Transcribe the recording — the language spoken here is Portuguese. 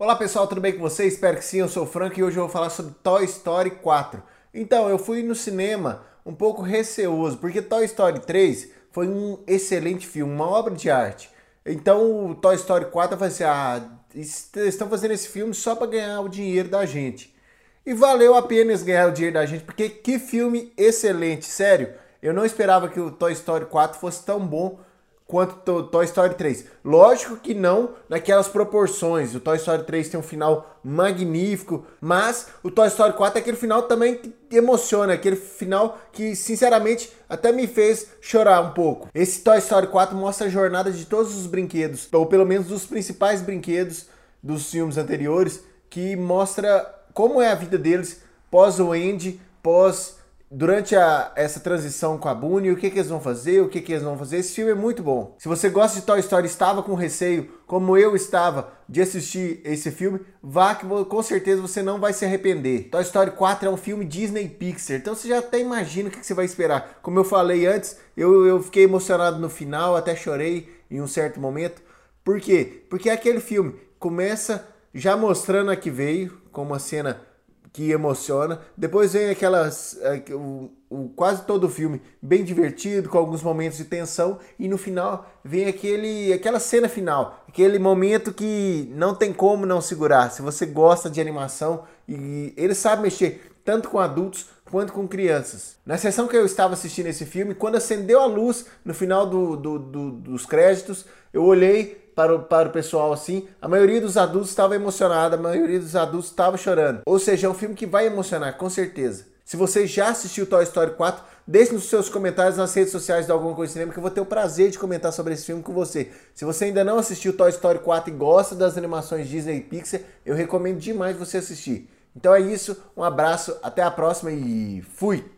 Olá pessoal, tudo bem com vocês? Espero que sim, eu sou o Frank e hoje eu vou falar sobre Toy Story 4. Então, eu fui no cinema um pouco receoso, porque Toy Story 3 foi um excelente filme, uma obra de arte. Então, o Toy Story 4 eu falei assim, ah, estão fazendo esse filme só para ganhar o dinheiro da gente. E valeu a pena ganhar o dinheiro da gente, porque que filme excelente, sério. Eu não esperava que o Toy Story 4 fosse tão bom quanto Toy Story 3. Lógico que não naquelas proporções. O Toy Story 3 tem um final magnífico, mas o Toy Story 4 é aquele final também que emociona, aquele final que sinceramente até me fez chorar um pouco. Esse Toy Story 4 mostra a jornada de todos os brinquedos, ou pelo menos dos principais brinquedos dos filmes anteriores, que mostra como é a vida deles pós o Andy, pós durante a, essa transição com a Boone, o que, que eles vão fazer, o que, que eles vão fazer. Esse filme é muito bom. Se você gosta de Toy Story, estava com receio, como eu estava, de assistir esse filme, vá que com certeza você não vai se arrepender. Toy Story 4 é um filme Disney Pixar, então você já até imagina o que, que você vai esperar. Como eu falei antes, eu, eu fiquei emocionado no final, até chorei em um certo momento. Por quê? Porque aquele filme começa já mostrando a que veio, com uma cena que emociona. Depois vem aquelas. É, o, o, quase todo o filme bem divertido, com alguns momentos de tensão. E no final vem aquele, aquela cena final. Aquele momento que não tem como não segurar. Se você gosta de animação e ele sabe mexer tanto com adultos quanto com crianças. Na sessão que eu estava assistindo esse filme, quando acendeu a luz no final do, do, do, dos créditos, eu olhei para o, para o pessoal assim. A maioria dos adultos estava emocionada, a maioria dos adultos estava chorando. Ou seja, é um filme que vai emocionar, com certeza. Se você já assistiu Toy Story 4, deixe nos seus comentários nas redes sociais de Alguma Coisa Cinema que eu vou ter o prazer de comentar sobre esse filme com você. Se você ainda não assistiu Toy Story 4 e gosta das animações Disney e Pixar, eu recomendo demais você assistir. Então é isso, um abraço, até a próxima e fui!